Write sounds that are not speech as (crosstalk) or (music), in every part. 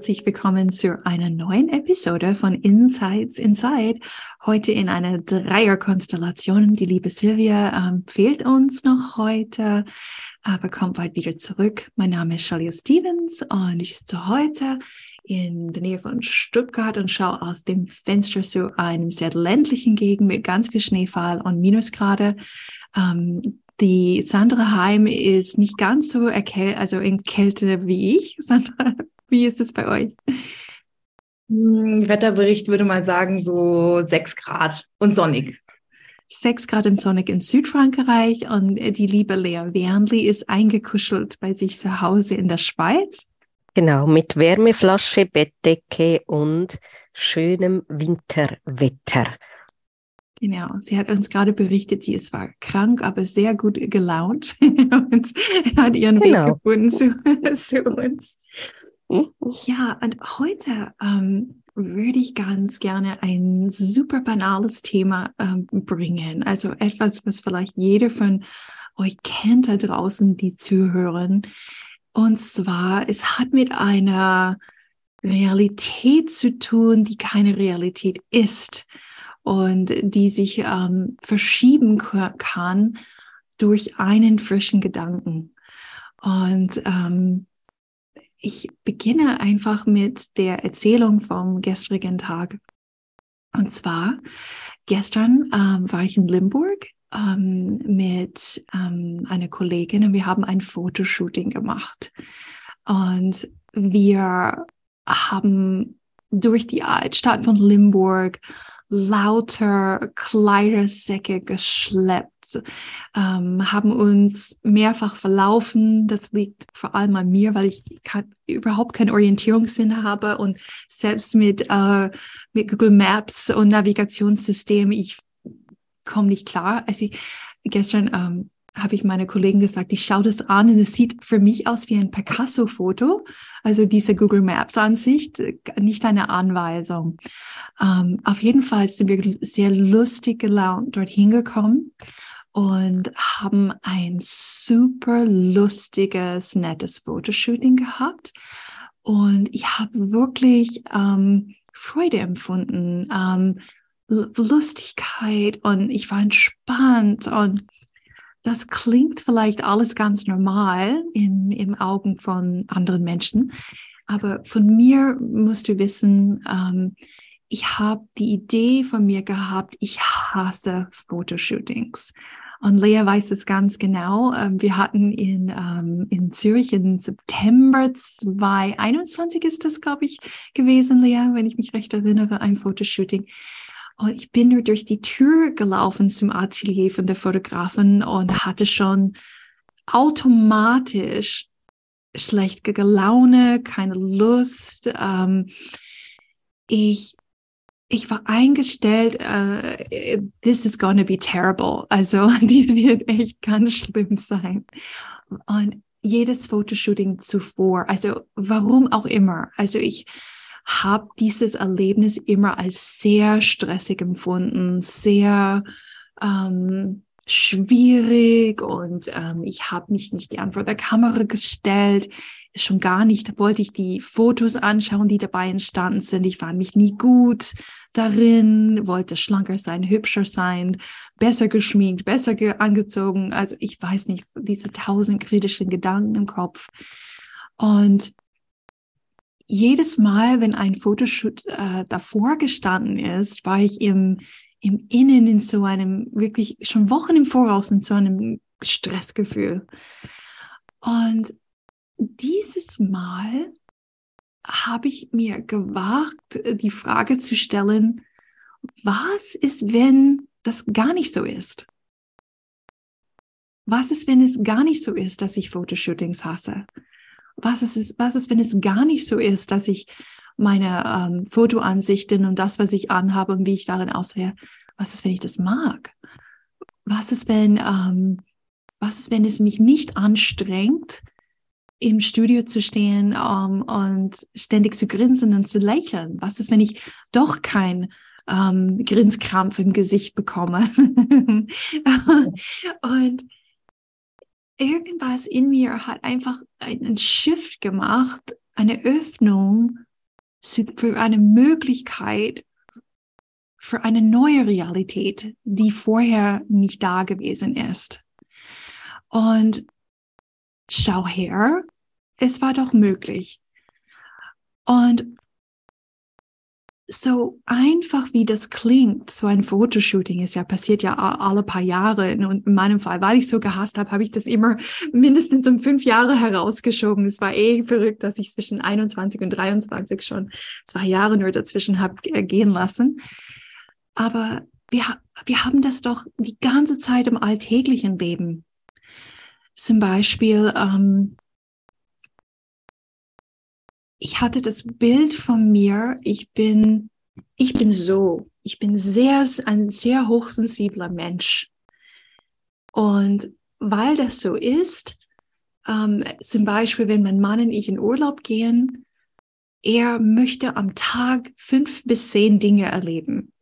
Herzlich willkommen zu einer neuen Episode von Insights Inside. Heute in einer Dreierkonstellation. Die liebe Silvia ähm, fehlt uns noch heute, aber kommt bald wieder zurück. Mein Name ist Shalia Stevens und ich sitze heute in der Nähe von Stuttgart und schaue aus dem Fenster zu einem sehr ländlichen Gegend mit ganz viel Schneefall und Minusgrade. Ähm, die Sandra Heim ist nicht ganz so also in Kälte wie ich. (laughs) Sandra wie ist es bei euch? Hm, Wetterbericht würde mal sagen, so sechs Grad und sonnig. Sechs Grad im Sonnig in Südfrankreich und die liebe Lea Wernli ist eingekuschelt bei sich zu Hause in der Schweiz. Genau, mit Wärmeflasche, Bettdecke und schönem Winterwetter. Genau, sie hat uns gerade berichtet, sie ist zwar krank, aber sehr gut gelaunt (laughs) und hat ihren genau. Weg gefunden zu, (laughs) zu uns. Ja, und heute ähm, würde ich ganz gerne ein super banales Thema ähm, bringen. Also etwas, was vielleicht jeder von euch kennt da draußen, die zuhören. Und zwar, es hat mit einer Realität zu tun, die keine Realität ist und die sich ähm, verschieben kann durch einen frischen Gedanken. Und ähm, ich beginne einfach mit der Erzählung vom gestrigen Tag. Und zwar, gestern ähm, war ich in Limburg ähm, mit ähm, einer Kollegin und wir haben ein Fotoshooting gemacht. Und wir haben durch die Altstadt von Limburg lauter Kleidersäcke geschleppt, ähm, haben uns mehrfach verlaufen. Das liegt vor allem an mir, weil ich kann, überhaupt keinen Orientierungssinn habe und selbst mit, äh, mit Google Maps und Navigationssystem, ich komme nicht klar. Also ich, gestern ähm, habe ich meine Kollegen gesagt, ich schaue das an und es sieht für mich aus wie ein Picasso-Foto, also diese Google Maps-Ansicht, nicht eine Anweisung. Ähm, auf jeden Fall sind wir sehr lustig gelaunt dorthin gekommen und haben ein super lustiges, nettes Fotoshooting gehabt. Und ich habe wirklich ähm, Freude empfunden, ähm, Lustigkeit und ich war entspannt und das klingt vielleicht alles ganz normal in, im Augen von anderen Menschen, aber von mir musst du wissen, ähm, ich habe die Idee von mir gehabt, ich hasse Fotoshootings. Und Lea weiß es ganz genau. Ähm, wir hatten in, ähm, in Zürich im September 2021 ist das, glaube ich, gewesen, Lea, wenn ich mich recht erinnere, ein Fotoshooting. Und ich bin nur durch die Tür gelaufen zum Atelier von der Fotografin und hatte schon automatisch schlechte Laune, keine Lust. Ähm, ich, ich war eingestellt, uh, this is gonna be terrible. Also, (laughs) die wird echt ganz schlimm sein. Und jedes Fotoshooting zuvor, also warum auch immer. Also ich, habe dieses Erlebnis immer als sehr stressig empfunden, sehr ähm, schwierig und ähm, ich habe mich nicht gern vor der Kamera gestellt. Schon gar nicht wollte ich die Fotos anschauen, die dabei entstanden sind. Ich war mich nie gut darin, wollte schlanker sein, hübscher sein, besser geschminkt, besser ge angezogen. Also ich weiß nicht, diese tausend kritischen Gedanken im Kopf. Und jedes Mal, wenn ein Fotoshoot äh, davor gestanden ist, war ich im, im Innen in so einem, wirklich schon Wochen im Voraus in so einem Stressgefühl. Und dieses Mal habe ich mir gewagt, die Frage zu stellen, was ist, wenn das gar nicht so ist? Was ist, wenn es gar nicht so ist, dass ich Fotoshootings hasse? Was ist, was ist, wenn es gar nicht so ist, dass ich meine ähm, Fotoansichten und das, was ich anhabe und wie ich darin aussehe, was ist, wenn ich das mag? Was ist, wenn, ähm, was ist, wenn es mich nicht anstrengt, im Studio zu stehen um, und ständig zu grinsen und zu lächeln? Was ist, wenn ich doch kein ähm, Grinskrampf im Gesicht bekomme? (laughs) und irgendwas in mir hat einfach einen Shift gemacht, eine Öffnung für eine Möglichkeit, für eine neue Realität, die vorher nicht da gewesen ist. Und schau her, es war doch möglich. Und so einfach wie das klingt, so ein Fotoshooting ist ja passiert ja alle paar Jahre. Und in meinem Fall, weil ich so gehasst habe, habe ich das immer mindestens um fünf Jahre herausgeschoben. Es war eh verrückt, dass ich zwischen 21 und 23 schon zwei Jahre nur dazwischen habe äh, gehen lassen. Aber wir, wir haben das doch die ganze Zeit im alltäglichen Leben. Zum Beispiel, ähm, ich hatte das Bild von mir, ich bin, ich bin so, ich bin sehr, ein sehr hochsensibler Mensch. Und weil das so ist, ähm, zum Beispiel, wenn mein Mann und ich in Urlaub gehen, er möchte am Tag fünf bis zehn Dinge erleben.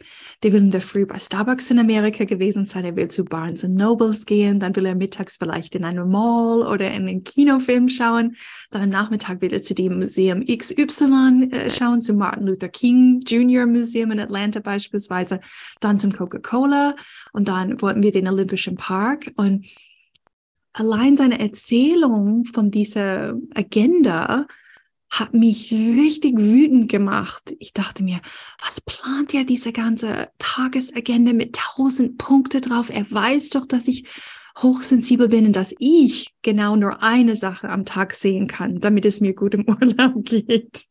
Der will in der Früh bei Starbucks in Amerika gewesen sein, er will zu Barnes Nobles gehen, dann will er mittags vielleicht in eine Mall oder in einen Kinofilm schauen, dann am Nachmittag will er zu dem Museum XY äh, schauen, zum Martin Luther King Jr. Museum in Atlanta beispielsweise, dann zum Coca-Cola. Und dann wollten wir den Olympischen Park. Und allein seine Erzählung von dieser Agenda hat mich richtig wütend gemacht. Ich dachte mir, was plant er diese ganze Tagesagenda mit tausend Punkte drauf? Er weiß doch, dass ich hochsensibel bin und dass ich genau nur eine Sache am Tag sehen kann, damit es mir gut im (laughs) Urlaub geht.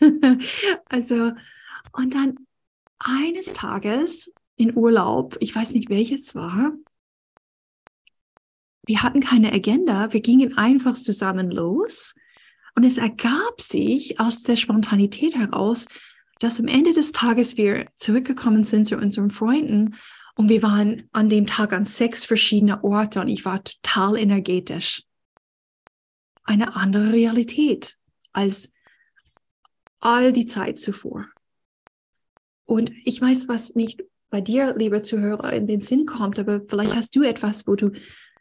(laughs) also, und dann eines Tages in Urlaub, ich weiß nicht welches war, wir hatten keine Agenda, wir gingen einfach zusammen los und es ergab sich aus der Spontanität heraus, dass am Ende des Tages wir zurückgekommen sind zu unseren Freunden und wir waren an dem Tag an sechs verschiedene Orte und ich war total energetisch. Eine andere Realität als all die Zeit zuvor. Und ich weiß, was nicht bei dir, lieber Zuhörer, in den Sinn kommt, aber vielleicht hast du etwas, wo du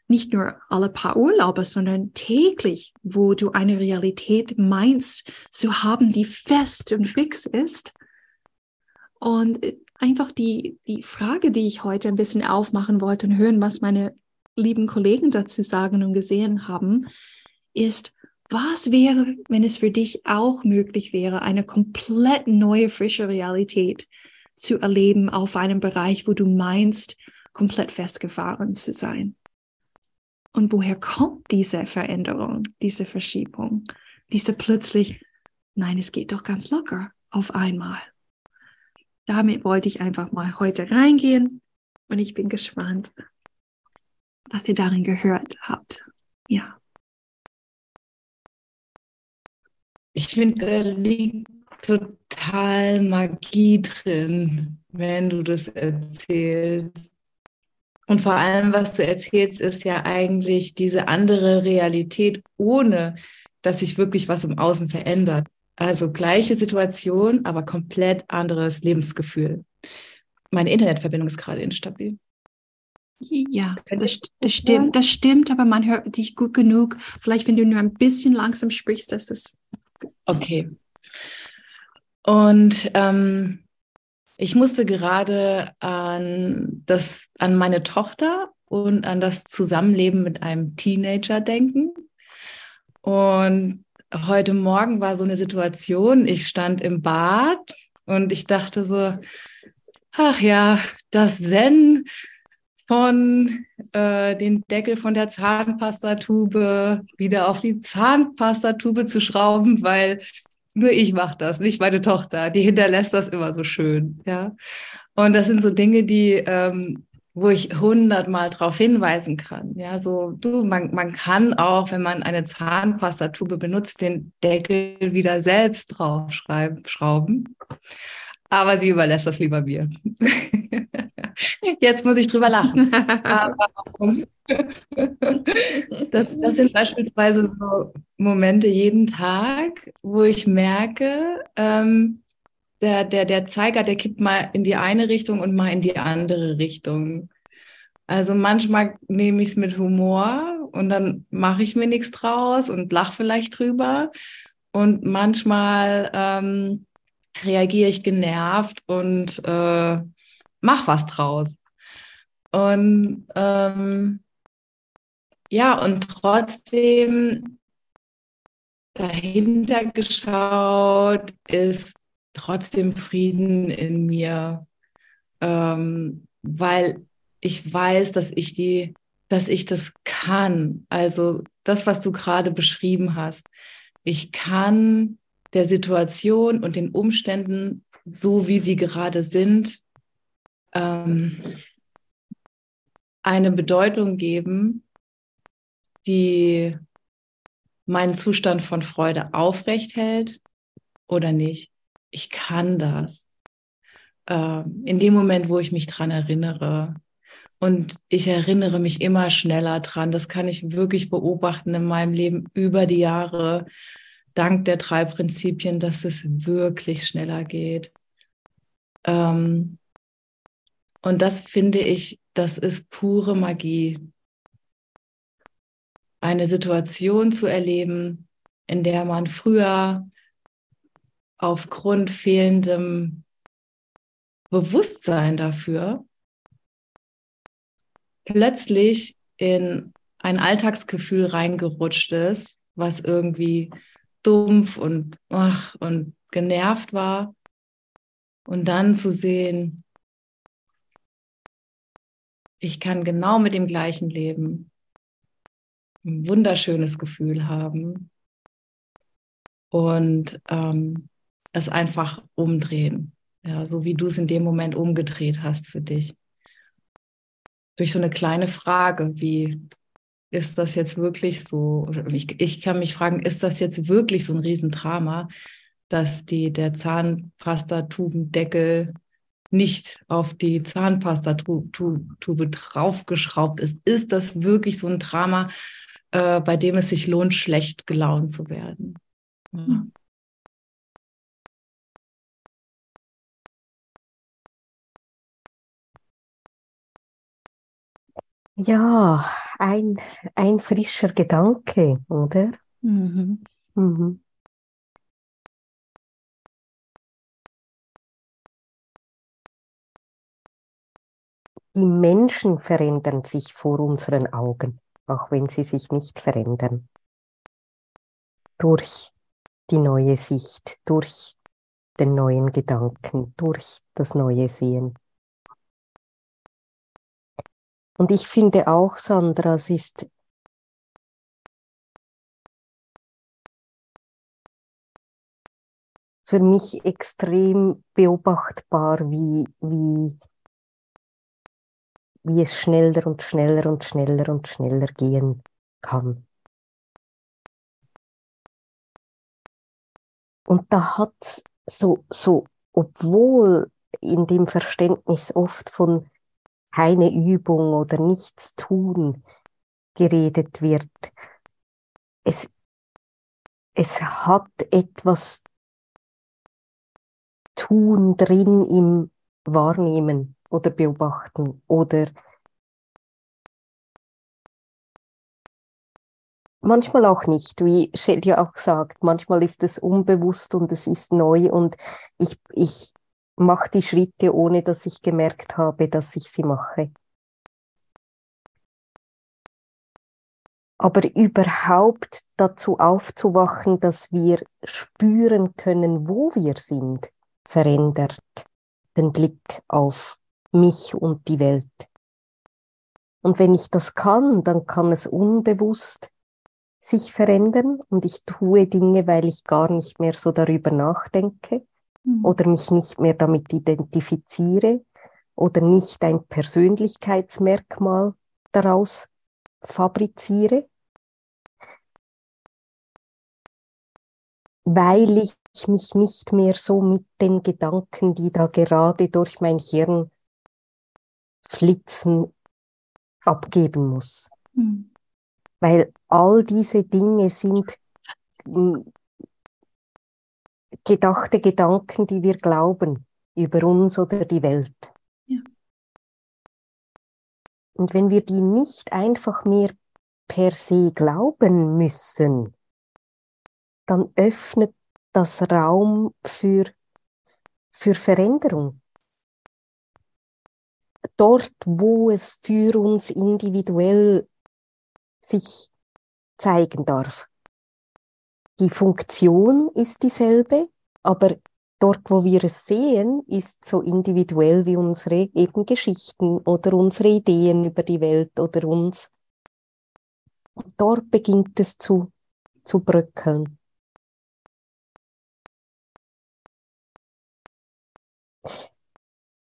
nicht nur alle paar Urlaube, sondern täglich, wo du eine Realität meinst zu haben, die fest und fix ist. Und einfach die, die Frage, die ich heute ein bisschen aufmachen wollte und hören, was meine lieben Kollegen dazu sagen und gesehen haben, ist, was wäre, wenn es für dich auch möglich wäre, eine komplett neue, frische Realität zu erleben auf einem Bereich, wo du meinst, komplett festgefahren zu sein? Und woher kommt diese Veränderung, diese Verschiebung, diese plötzlich, nein, es geht doch ganz locker auf einmal. Damit wollte ich einfach mal heute reingehen und ich bin gespannt, was ihr darin gehört habt. Ja. Ich finde, da liegt total Magie drin, wenn du das erzählst. Und vor allem, was du erzählst, ist ja eigentlich diese andere Realität, ohne dass sich wirklich was im Außen verändert. Also gleiche Situation, aber komplett anderes Lebensgefühl. Meine Internetverbindung ist gerade instabil. Ja, das, das stimmt, das stimmt, aber man hört dich gut genug. Vielleicht, wenn du nur ein bisschen langsam sprichst, dass das. Okay. Und ähm, ich musste gerade an, das, an meine Tochter und an das Zusammenleben mit einem Teenager denken. Und heute Morgen war so eine Situation, ich stand im Bad und ich dachte so, ach ja, das Zen von äh, den Deckel von der Zahnpastatube wieder auf die Zahnpastatube zu schrauben, weil nur ich mache das, nicht meine Tochter. Die hinterlässt das immer so schön. Ja. Und das sind so Dinge, die, ähm, wo ich hundertmal darauf hinweisen kann. Ja, so du, man, man kann auch, wenn man eine Zahnpastatube benutzt, den Deckel wieder selbst draufschrauben. Aber sie überlässt das lieber mir. (laughs) Jetzt muss ich drüber lachen. (laughs) Aber, das, das, sind beispielsweise so Momente jeden Tag, wo ich merke, ähm, der, der, der Zeiger, der kippt mal in die eine Richtung und mal in die andere Richtung. Also manchmal nehme ich es mit Humor und dann mache ich mir nichts draus und lache vielleicht drüber. Und manchmal ähm, reagiere ich genervt und äh, mach was draus. Und ähm, ja, und trotzdem dahinter geschaut ist trotzdem Frieden in mir, ähm, weil ich weiß, dass ich die, dass ich das kann. Also das, was du gerade beschrieben hast. Ich kann der Situation und den Umständen, so wie sie gerade sind, ähm, eine Bedeutung geben, die meinen Zustand von Freude aufrecht hält oder nicht ich kann das. Äh, in dem Moment, wo ich mich dran erinnere. Und ich erinnere mich immer schneller dran. Das kann ich wirklich beobachten in meinem Leben über die Jahre, dank der drei Prinzipien, dass es wirklich schneller geht. Ähm, und das finde ich, das ist pure Magie. Eine Situation zu erleben, in der man früher aufgrund fehlendem Bewusstsein dafür plötzlich in ein Alltagsgefühl reingerutscht ist, was irgendwie dumpf und ach, und genervt war. Und dann zu sehen, ich kann genau mit dem gleichen leben, ein wunderschönes Gefühl haben und ähm, es einfach umdrehen. Ja, so wie du es in dem Moment umgedreht hast für dich. Durch so eine kleine Frage wie, ist das jetzt wirklich so? Ich, ich kann mich fragen, ist das jetzt wirklich so ein Riesendrama, dass die, der Zahnpastatubendeckel nicht auf die Zahnpastatube draufgeschraubt ist? Ist das wirklich so ein Drama, äh, bei dem es sich lohnt, schlecht gelaunt zu werden? Ja. Ja, ein, ein frischer Gedanke, oder? Mhm. Mhm. Die Menschen verändern sich vor unseren Augen, auch wenn sie sich nicht verändern. Durch die neue Sicht, durch den neuen Gedanken, durch das neue Sehen. Und ich finde auch, Sandra, es ist für mich extrem beobachtbar, wie, wie, wie es schneller und schneller und schneller und schneller gehen kann. Und da hat so, so, obwohl in dem Verständnis oft von keine Übung oder nichts tun geredet wird. Es, es hat etwas tun drin im Wahrnehmen oder Beobachten oder manchmal auch nicht, wie Shell ja auch sagt, manchmal ist es unbewusst und es ist neu und ich, ich mache die Schritte, ohne dass ich gemerkt habe, dass ich sie mache. Aber überhaupt dazu aufzuwachen, dass wir spüren können, wo wir sind, verändert den Blick auf mich und die Welt. Und wenn ich das kann, dann kann es unbewusst sich verändern und ich tue Dinge, weil ich gar nicht mehr so darüber nachdenke. Mhm. oder mich nicht mehr damit identifiziere oder nicht ein Persönlichkeitsmerkmal daraus fabriziere, weil ich mich nicht mehr so mit den Gedanken, die da gerade durch mein Hirn flitzen, abgeben muss. Mhm. Weil all diese Dinge sind hm, gedachte Gedanken, die wir glauben über uns oder die Welt. Ja. Und wenn wir die nicht einfach mehr per se glauben müssen, dann öffnet das Raum für, für Veränderung. Dort, wo es für uns individuell sich zeigen darf. Die Funktion ist dieselbe, aber dort, wo wir es sehen, ist so individuell wie unsere eben Geschichten oder unsere Ideen über die Welt oder uns. Dort beginnt es zu, zu bröckeln.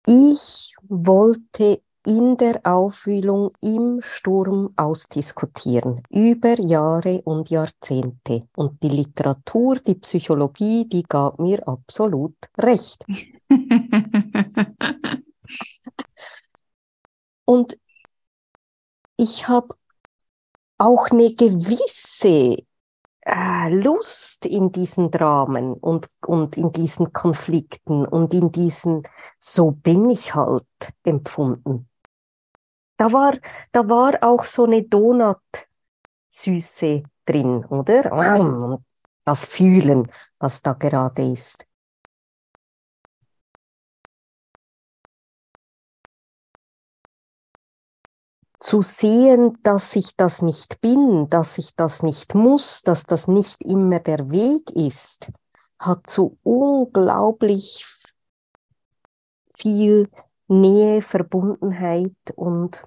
Ich wollte in der Aufwühlung im Sturm ausdiskutieren, über Jahre und Jahrzehnte. Und die Literatur, die Psychologie, die gab mir absolut recht. (laughs) und ich habe auch eine gewisse Lust in diesen Dramen und, und in diesen Konflikten und in diesen so bin ich halt empfunden. Da war, da war auch so eine Donut-Süße drin, oder? Das Fühlen, was da gerade ist. Zu sehen, dass ich das nicht bin, dass ich das nicht muss, dass das nicht immer der Weg ist, hat so unglaublich viel Nähe, Verbundenheit und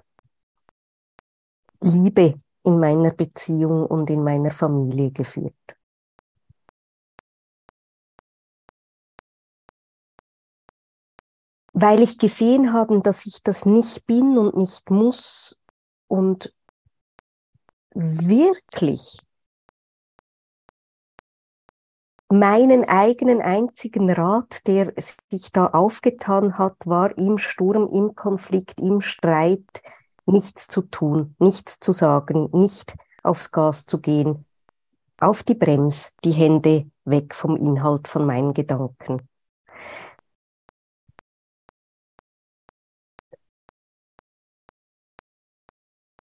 Liebe in meiner Beziehung und in meiner Familie geführt. Weil ich gesehen habe, dass ich das nicht bin und nicht muss und wirklich meinen eigenen einzigen Rat, der sich da aufgetan hat, war im Sturm, im Konflikt, im Streit nichts zu tun, nichts zu sagen, nicht aufs Gas zu gehen, auf die Brems, die Hände weg vom Inhalt von meinen Gedanken.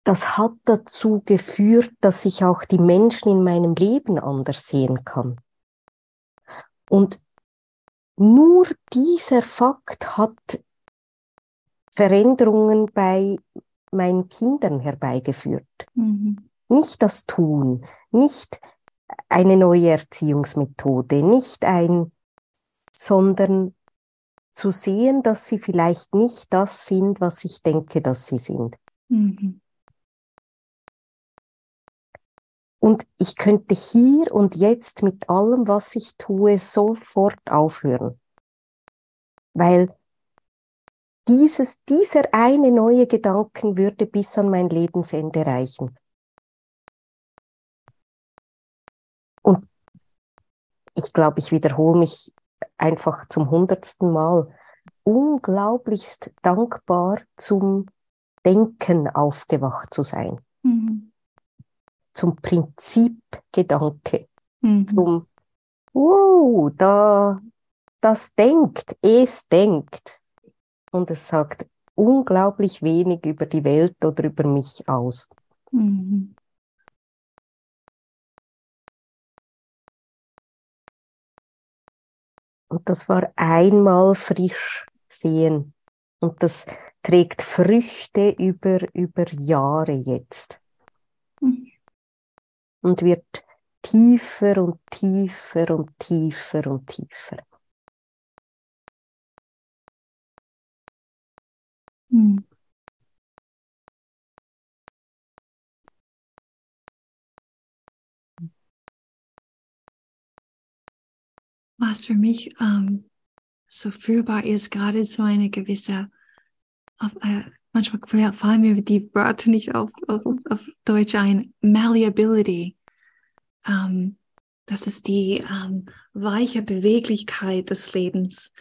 Das hat dazu geführt, dass ich auch die Menschen in meinem Leben anders sehen kann. Und nur dieser Fakt hat Veränderungen bei meinen Kindern herbeigeführt. Mhm. Nicht das Tun, nicht eine neue Erziehungsmethode, nicht ein, sondern zu sehen, dass sie vielleicht nicht das sind, was ich denke, dass sie sind. Mhm. Und ich könnte hier und jetzt mit allem, was ich tue, sofort aufhören. Weil dieses, dieser eine neue Gedanken würde bis an mein Lebensende reichen. Und ich glaube, ich wiederhole mich einfach zum hundertsten Mal. Unglaublichst dankbar zum Denken aufgewacht zu sein. Mhm zum Prinzipgedanke, mhm. zum Wow, da, das denkt, es denkt. Und es sagt unglaublich wenig über die Welt oder über mich aus. Mhm. Und das war einmal frisch sehen. Und das trägt Früchte über, über Jahre jetzt. Mhm und wird tiefer und tiefer und tiefer und tiefer. Hm. Was für mich ähm, so fühlbar ist, gerade so eine gewisse auf, äh, manchmal fallen mir die Wörter nicht auf, auf, auf Deutsch ein, Malleability. Ähm, das ist die ähm, weiche Beweglichkeit des Lebens.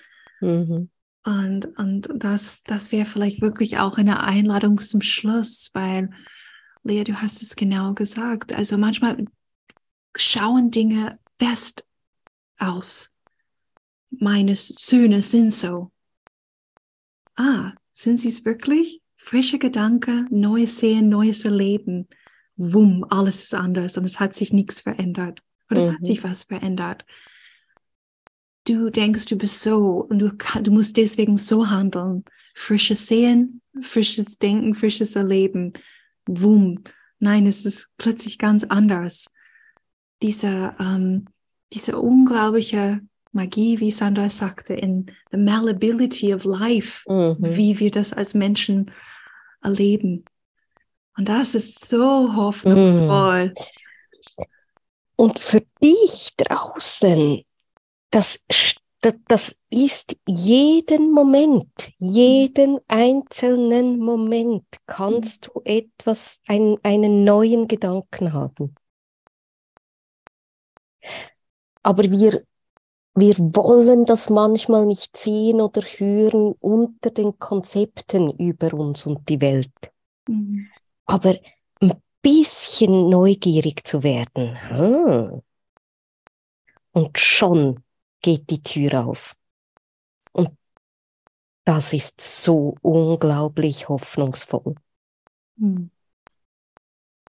Mhm. Und, und das, das wäre vielleicht wirklich auch eine Einladung zum Schluss, weil, Lea, du hast es genau gesagt. Also manchmal schauen Dinge fest aus. Meine Söhne sind so. Ah, sind sie es wirklich? Frische Gedanke, neues Sehen, neues Erleben. Wumm, alles ist anders und es hat sich nichts verändert. Oder es mhm. hat sich was verändert. Du denkst, du bist so und du, du musst deswegen so handeln. Frisches Sehen, frisches Denken, frisches Erleben. Wumm. Nein, es ist plötzlich ganz anders. Diese, ähm, diese unglaubliche Magie, wie Sandra sagte, in the malleability of life, mhm. wie wir das als Menschen erleben. Und das ist so hoffnungsvoll. Mhm. Und für dich draußen, das, das ist jeden Moment, jeden einzelnen Moment kannst du etwas, ein, einen neuen Gedanken haben. Aber wir, wir wollen das manchmal nicht sehen oder hören unter den Konzepten über uns und die Welt. Mhm. Aber bisschen neugierig zu werden. Hm. Und schon geht die Tür auf. Und das ist so unglaublich hoffnungsvoll. Hm.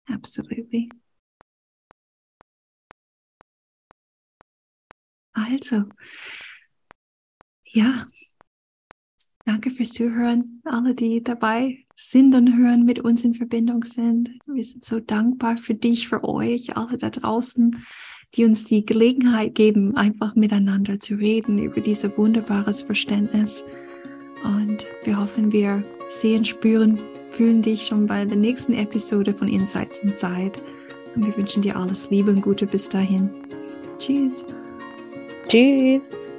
Absolutely. Also, ja, danke fürs Zuhören, alle, die dabei sind und hören, mit uns in Verbindung sind. Wir sind so dankbar für dich, für euch, alle da draußen, die uns die Gelegenheit geben, einfach miteinander zu reden über dieses wunderbares Verständnis. Und wir hoffen, wir sehen, spüren, fühlen dich schon bei der nächsten Episode von Insights Inside. Und wir wünschen dir alles Liebe und Gute bis dahin. Tschüss. Tschüss.